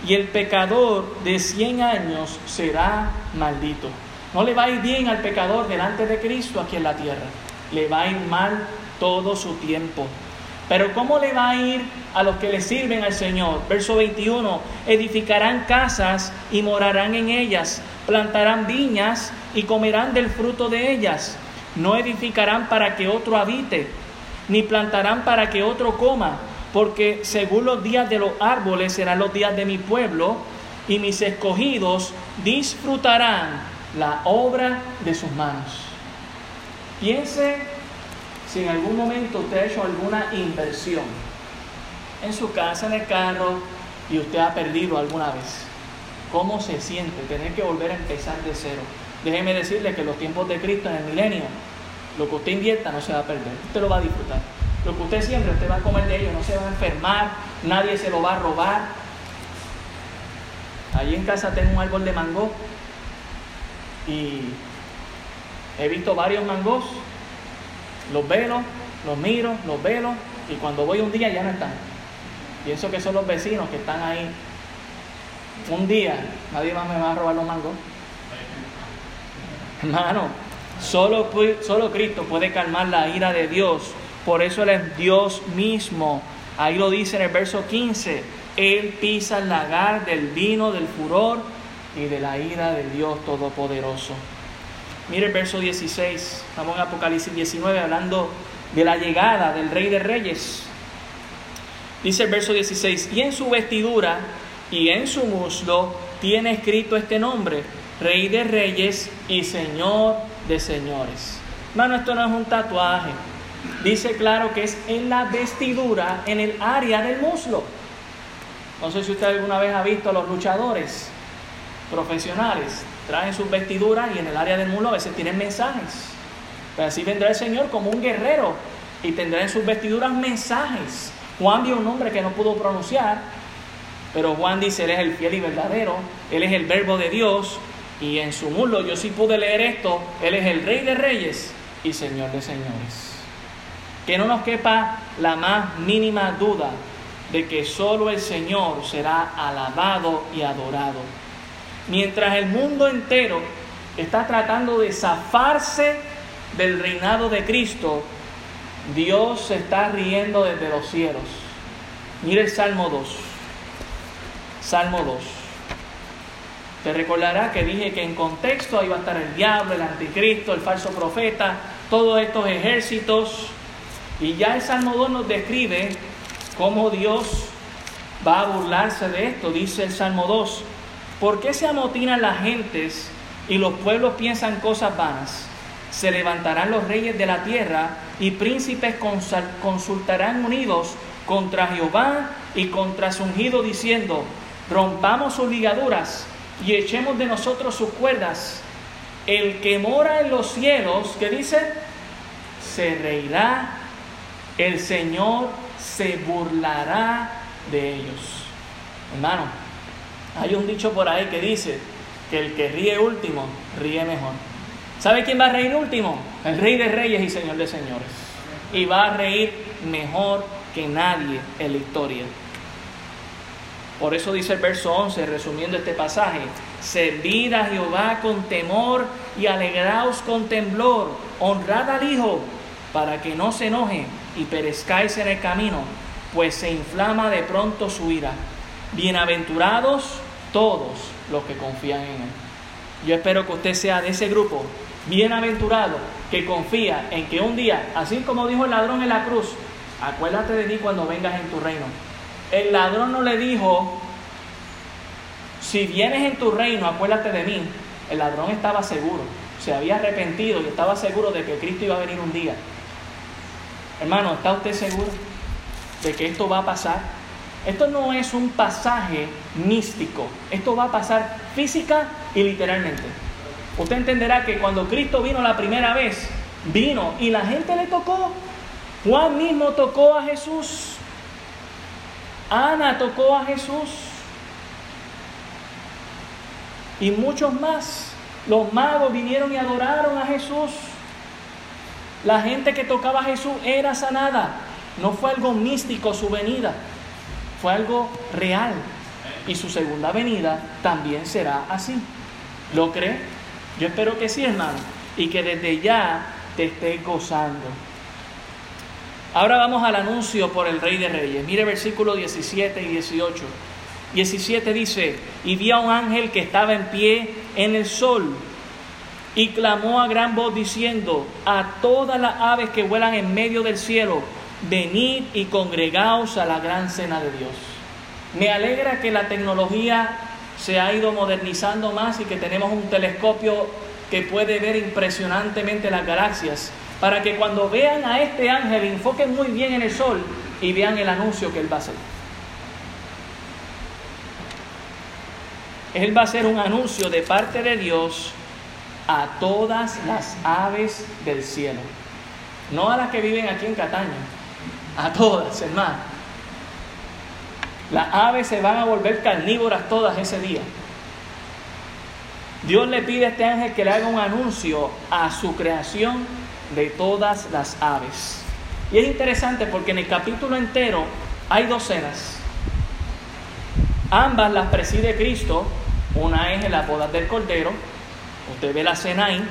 y el pecador de cien años será maldito. No le va a ir bien al pecador delante de Cristo aquí en la tierra, le va a ir mal todo su tiempo. Pero ¿cómo le va a ir a los que le sirven al Señor? Verso 21, edificarán casas y morarán en ellas, plantarán viñas y comerán del fruto de ellas. No edificarán para que otro habite, ni plantarán para que otro coma, porque según los días de los árboles serán los días de mi pueblo, y mis escogidos disfrutarán la obra de sus manos. Piense si en algún momento usted ha hecho alguna inversión en su casa, en el carro, y usted ha perdido alguna vez, ¿cómo se siente tener que volver a empezar de cero? Déjeme decirle que los tiempos de Cristo en el milenio, lo que usted invierta no se va a perder, usted lo va a disfrutar. Lo que usted siempre, usted va a comer de ello, no se va a enfermar, nadie se lo va a robar. Allí en casa tengo un árbol de mango y he visto varios mangos los velo, los miro, los velo y cuando voy un día ya no están. Pienso que son los vecinos que están ahí. Un día nadie más me va a robar los mangos. Hermano, solo, solo Cristo puede calmar la ira de Dios. Por eso Él es Dios mismo. Ahí lo dice en el verso 15. Él pisa el lagar del vino, del furor y de la ira del Dios Todopoderoso. Mire el verso 16, estamos en Apocalipsis 19 hablando de la llegada del Rey de Reyes. Dice el verso 16, y en su vestidura y en su muslo tiene escrito este nombre, Rey de Reyes y Señor de Señores. Hermano, esto no es un tatuaje. Dice claro que es en la vestidura, en el área del muslo. No sé si usted alguna vez ha visto a los luchadores profesionales traen sus vestiduras y en el área del mulo a veces tienen mensajes. Pero así vendrá el Señor como un guerrero y tendrá en sus vestiduras mensajes. Juan vio un nombre que no pudo pronunciar, pero Juan dice, Él es el fiel y verdadero, Él es el verbo de Dios, Y en su muslo yo sí pude leer esto, Él es el Rey de Reyes y Señor de Señores. Que no nos quepa la más mínima duda de que solo el Señor será alabado y adorado. Mientras el mundo entero está tratando de zafarse del reinado de Cristo, Dios se está riendo desde los cielos. Mire el Salmo 2. Salmo 2. Te recordará que dije que en contexto ahí va a estar el diablo, el anticristo, el falso profeta, todos estos ejércitos. Y ya el Salmo 2 nos describe cómo Dios va a burlarse de esto. Dice el Salmo 2, ¿por qué se amotinan las gentes y los pueblos piensan cosas vanas? Se levantarán los reyes de la tierra y príncipes consultarán unidos contra Jehová y contra su ungido diciendo, rompamos sus ligaduras y echemos de nosotros sus cuerdas. El que mora en los cielos, ¿qué dice? Se reirá, el Señor se burlará de ellos. Hermano, hay un dicho por ahí que dice que el que ríe último, ríe mejor. ¿Sabe quién va a reír último? El Rey de Reyes y Señor de Señores. Y va a reír mejor que nadie en la historia. Por eso dice el verso 11, resumiendo este pasaje, servid a Jehová con temor y alegraos con temblor, honrad al Hijo, para que no se enoje y perezcáis en el camino, pues se inflama de pronto su ira. Bienaventurados todos los que confían en Él. Yo espero que usted sea de ese grupo, bienaventurado, que confía en que un día, así como dijo el ladrón en la cruz, acuérdate de mí cuando vengas en tu reino. El ladrón no le dijo, si vienes en tu reino, acuérdate de mí. El ladrón estaba seguro, se había arrepentido y estaba seguro de que Cristo iba a venir un día. Hermano, ¿está usted seguro de que esto va a pasar? Esto no es un pasaje místico, esto va a pasar física y literalmente. Usted entenderá que cuando Cristo vino la primera vez, vino y la gente le tocó. Juan mismo tocó a Jesús. Ana tocó a Jesús. Y muchos más. Los magos vinieron y adoraron a Jesús. La gente que tocaba a Jesús era sanada. No fue algo místico su venida, fue algo real. Y su segunda venida también será así. ¿Lo cree? Yo espero que sí, hermano. Y que desde ya te esté gozando. Ahora vamos al anuncio por el Rey de Reyes. Mire versículos 17 y 18. 17 dice, y vi a un ángel que estaba en pie en el sol y clamó a gran voz diciendo, a todas las aves que vuelan en medio del cielo, venid y congregaos a la gran cena de Dios. Me alegra que la tecnología se ha ido modernizando más y que tenemos un telescopio que puede ver impresionantemente las galaxias, para que cuando vean a este ángel enfoquen muy bien en el sol y vean el anuncio que él va a hacer. Él va a hacer un anuncio de parte de Dios a todas las aves del cielo. No a las que viven aquí en Cataña, a todas, hermano. Las aves se van a volver carnívoras todas ese día. Dios le pide a este ángel que le haga un anuncio a su creación de todas las aves. Y es interesante porque en el capítulo entero hay dos cenas. Ambas las preside Cristo. Una es en la boda del Cordero Usted ve la cena ahí.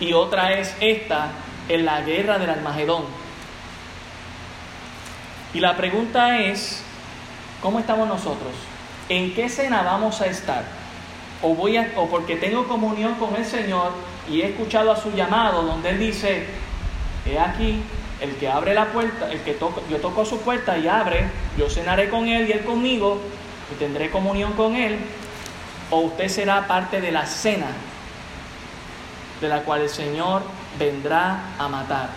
Y otra es esta en la guerra del Almagedón. Y la pregunta es, ¿cómo estamos nosotros? ¿En qué cena vamos a estar? O, voy o porque tengo comunión con el Señor y he escuchado a su llamado donde Él dice, he aquí, el que abre la puerta, el que toco, yo toco su puerta y abre, yo cenaré con Él y Él conmigo y tendré comunión con Él o usted será parte de la cena de la cual el Señor vendrá a matar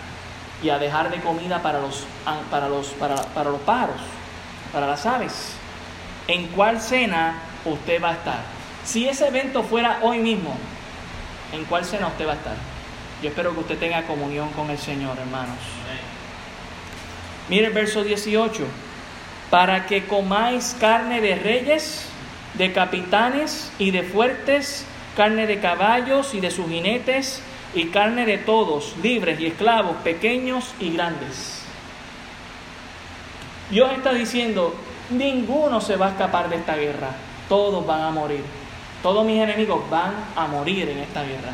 y a dejar de comida para los, para los, para, para los pájaros, para las aves. ¿En cuál cena usted va a estar? Si ese evento fuera hoy mismo, ¿en cuál cena usted va a estar? Yo espero que usted tenga comunión con el Señor, hermanos. Mire el verso 18. Para que comáis carne de reyes de capitanes y de fuertes carne de caballos y de sus jinetes, y carne de todos, libres y esclavos, pequeños y grandes. Dios está diciendo, ninguno se va a escapar de esta guerra, todos van a morir, todos mis enemigos van a morir en esta guerra.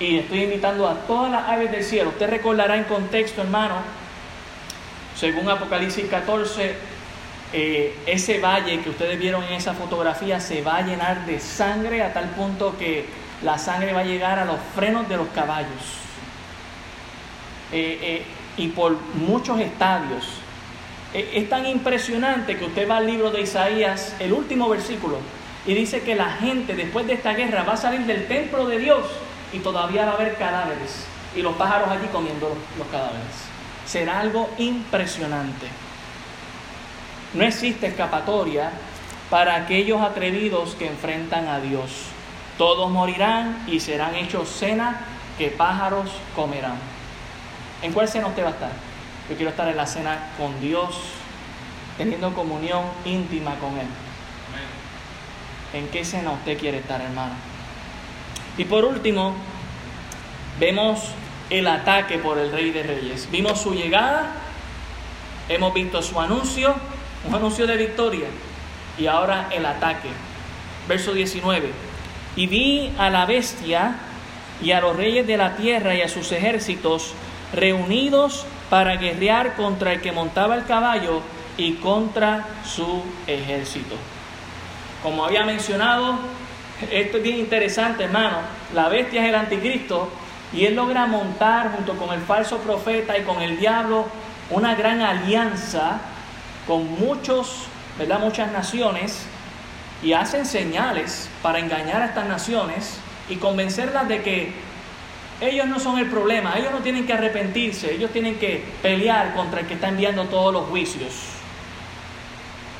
Y estoy invitando a todas las aves del cielo. Usted recordará en contexto, hermano, según Apocalipsis 14, eh, ese valle que ustedes vieron en esa fotografía se va a llenar de sangre a tal punto que la sangre va a llegar a los frenos de los caballos. Eh, eh, y por muchos estadios. es tan impresionante que usted va al libro de Isaías, el último versículo, y dice que la gente después de esta guerra va a salir del templo de Dios y todavía va a haber cadáveres y los pájaros allí comiendo los, cadáveres. Será algo impresionante. No existe escapatoria para aquellos atrevidos que enfrentan a Dios. Todos morirán y serán hechos cena que pájaros comerán. ¿En cuál cena usted va a estar? Yo quiero estar en la cena con Dios, teniendo comunión íntima con Él. ¿En qué cena usted quiere estar, hermano? Y por último, vemos el ataque por el Rey de Reyes. Vimos su llegada, hemos visto su anuncio, un anuncio de victoria, y ahora el ataque. Verso 19. Y vi a la bestia y a los reyes de la tierra y a sus ejércitos reunidos para guerrear contra el que montaba el caballo y contra su ejército. Como había mencionado, esto es bien interesante, hermano. La bestia es el anticristo y él logra montar junto con el falso profeta y con el diablo una gran alianza con muchos, ¿verdad? muchas naciones y hacen señales para engañar a estas naciones y convencerlas de que ellos no son el problema, ellos no tienen que arrepentirse, ellos tienen que pelear contra el que está enviando todos los juicios.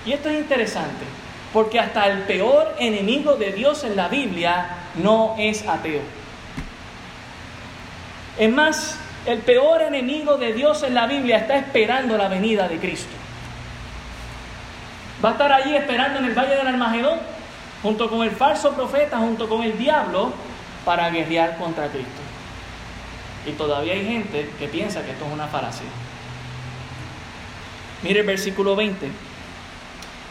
Y esto es interesante, porque hasta el peor enemigo de Dios en la Biblia no es ateo. Es más, el peor enemigo de Dios en la Biblia está esperando la venida de Cristo. Va a estar allí esperando en el valle del Armagedón, junto con el falso profeta, junto con el diablo, para guerrear contra Cristo. Y todavía hay gente que piensa que esto es una falacia. Mire el versículo 20.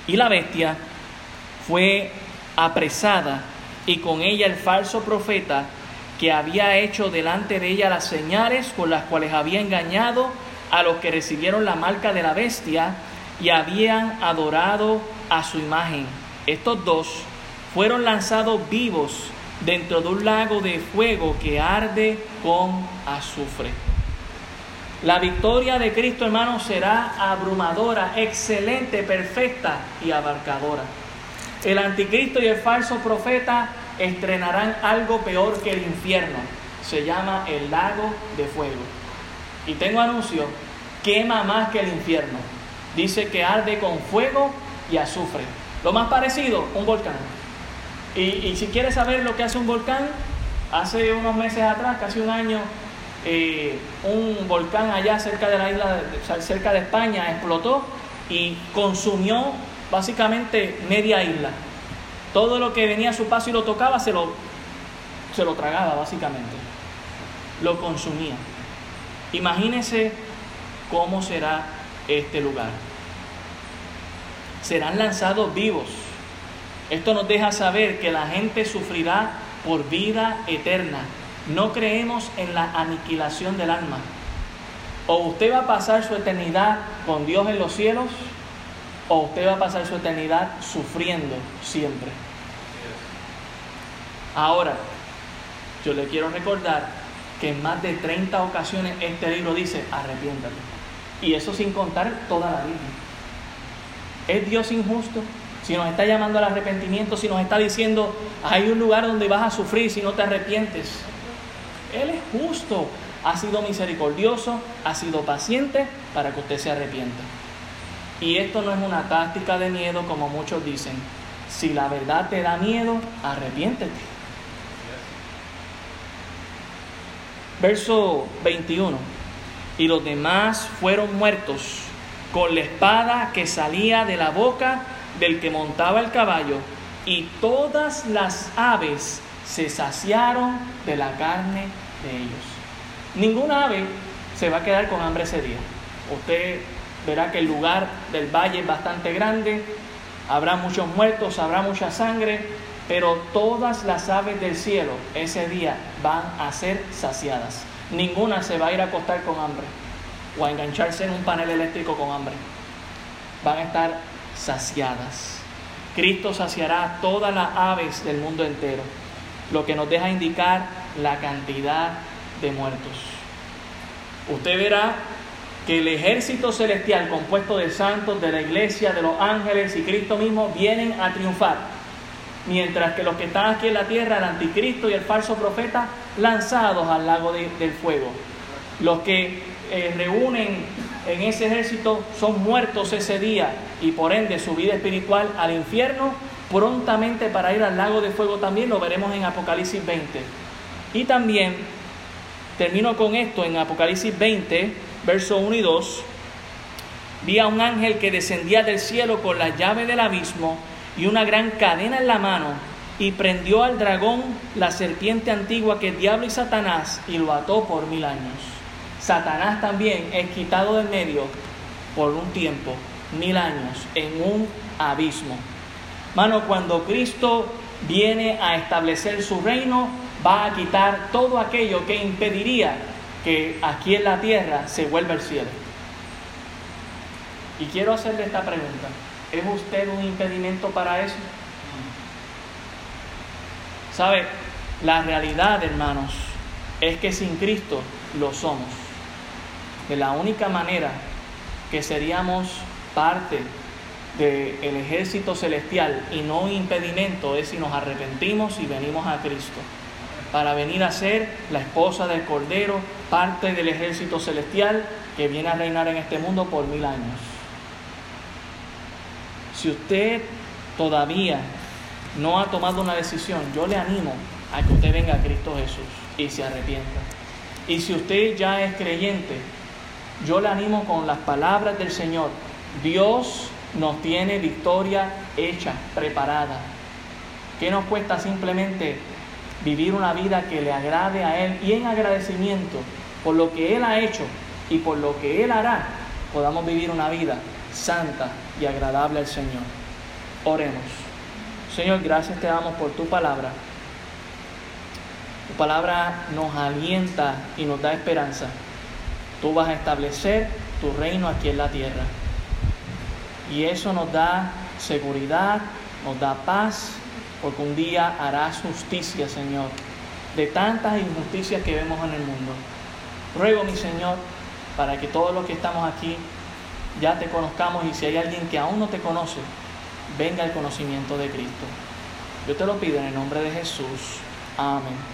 Y la bestia fue apresada y con ella el falso profeta que había hecho delante de ella las señales con las cuales había engañado a los que recibieron la marca de la bestia y habían adorado a su imagen. Estos dos fueron lanzados vivos dentro de un lago de fuego que arde con azufre. La victoria de Cristo, hermano, será abrumadora, excelente, perfecta y abarcadora. El anticristo y el falso profeta estrenarán algo peor que el infierno. Se llama el lago de fuego. Y tengo anuncio, quema más que el infierno. Dice que arde con fuego y azufre. Lo más parecido, un volcán. Y, si quieres saber lo que hace un volcán, hace unos meses atrás, casi un año, eh, un volcán allá cerca de la isla, cerca de España, explotó y consumió básicamente media isla. Todo lo que venía a su paso y lo tocaba se lo, se lo tragaba básicamente. Lo consumía. Imagínese cómo será este lugar. Serán lanzados vivos. Esto nos deja saber que la gente sufrirá por vida eterna. No creemos en la aniquilación del alma. O usted va a pasar su eternidad con Dios en los cielos, o usted va a pasar su eternidad sufriendo siempre. Ahora, yo le quiero recordar que en más de 30 ocasiones este libro dice, arrepiéntate. Y eso sin contar toda la Biblia. ¿Es Dios injusto? Si nos está llamando al arrepentimiento, si nos está diciendo, hay un lugar donde vas a sufrir si no te arrepientes. Él es justo, ha sido misericordioso, ha sido paciente para que usted se arrepienta. Y esto no es una táctica de miedo como muchos dicen. Si la verdad te da miedo, arrepiéntete. Verso 21. Y los demás fueron muertos con la espada que salía de la boca del que montaba el caballo, y todas las aves se saciaron de la carne de ellos. Ninguna ave se va a quedar con hambre ese día. Usted verá que el lugar del valle es bastante grande, habrá muchos muertos, habrá mucha sangre, pero todas las aves del cielo ese día van a ser saciadas. Ninguna se va a ir a acostar con hambre o a engancharse en un panel eléctrico con hambre. Van a estar saciadas. Cristo saciará a todas las aves del mundo entero, lo que nos deja indicar la cantidad de muertos. Usted verá que el ejército celestial compuesto de santos, de la iglesia, de los ángeles y Cristo mismo vienen a triunfar, mientras que los que están aquí en la tierra, el anticristo y el falso profeta, lanzados al lago del fuego. Los que eh, reúnen en ese ejército son muertos ese día y por ende su vida espiritual al infierno prontamente para ir al lago de fuego también, lo veremos en Apocalipsis 20. Y también termino con esto en Apocalipsis 20, verso 1 y 2. Vi a un ángel que descendía del cielo con la llave del abismo y una gran cadena en la mano y prendió al dragón, la serpiente antigua que es diablo y Satanás, y lo ató por mil años. Satanás también es quitado del medio por un tiempo, mil años, en un abismo. Mano, cuando Cristo viene a establecer su reino, va a quitar todo aquello que impediría que aquí en la tierra se vuelva el cielo. Y quiero hacerle esta pregunta. ¿Es usted un impedimento para eso? ¿Sabe? La realidad, hermanos, es que sin Cristo lo somos. De la única manera que seríamos parte del ejército celestial y no un impedimento es si nos arrepentimos y venimos a Cristo para venir a ser la esposa del Cordero, parte del ejército celestial que viene a reinar en este mundo por mil años. Si usted todavía no ha tomado una decisión, yo le animo a que usted venga a Cristo Jesús y se arrepienta. Y si usted ya es creyente, yo le animo con las palabras del Señor. Dios nos tiene victoria hecha, preparada. ¿Qué nos cuesta simplemente vivir una vida que le agrade a Él y en agradecimiento por lo que Él ha hecho y por lo que Él hará, podamos vivir una vida santa y agradable al Señor? Oremos. Señor, gracias te damos por tu palabra. Tu palabra nos alienta y nos da esperanza. Tú vas a establecer tu reino aquí en la tierra. Y eso nos da seguridad, nos da paz, porque un día harás justicia, Señor, de tantas injusticias que vemos en el mundo. Ruego, mi Señor, para que todos los que estamos aquí ya te conozcamos y si hay alguien que aún no te conoce, venga el conocimiento de Cristo. Yo te lo pido en el nombre de Jesús. Amén.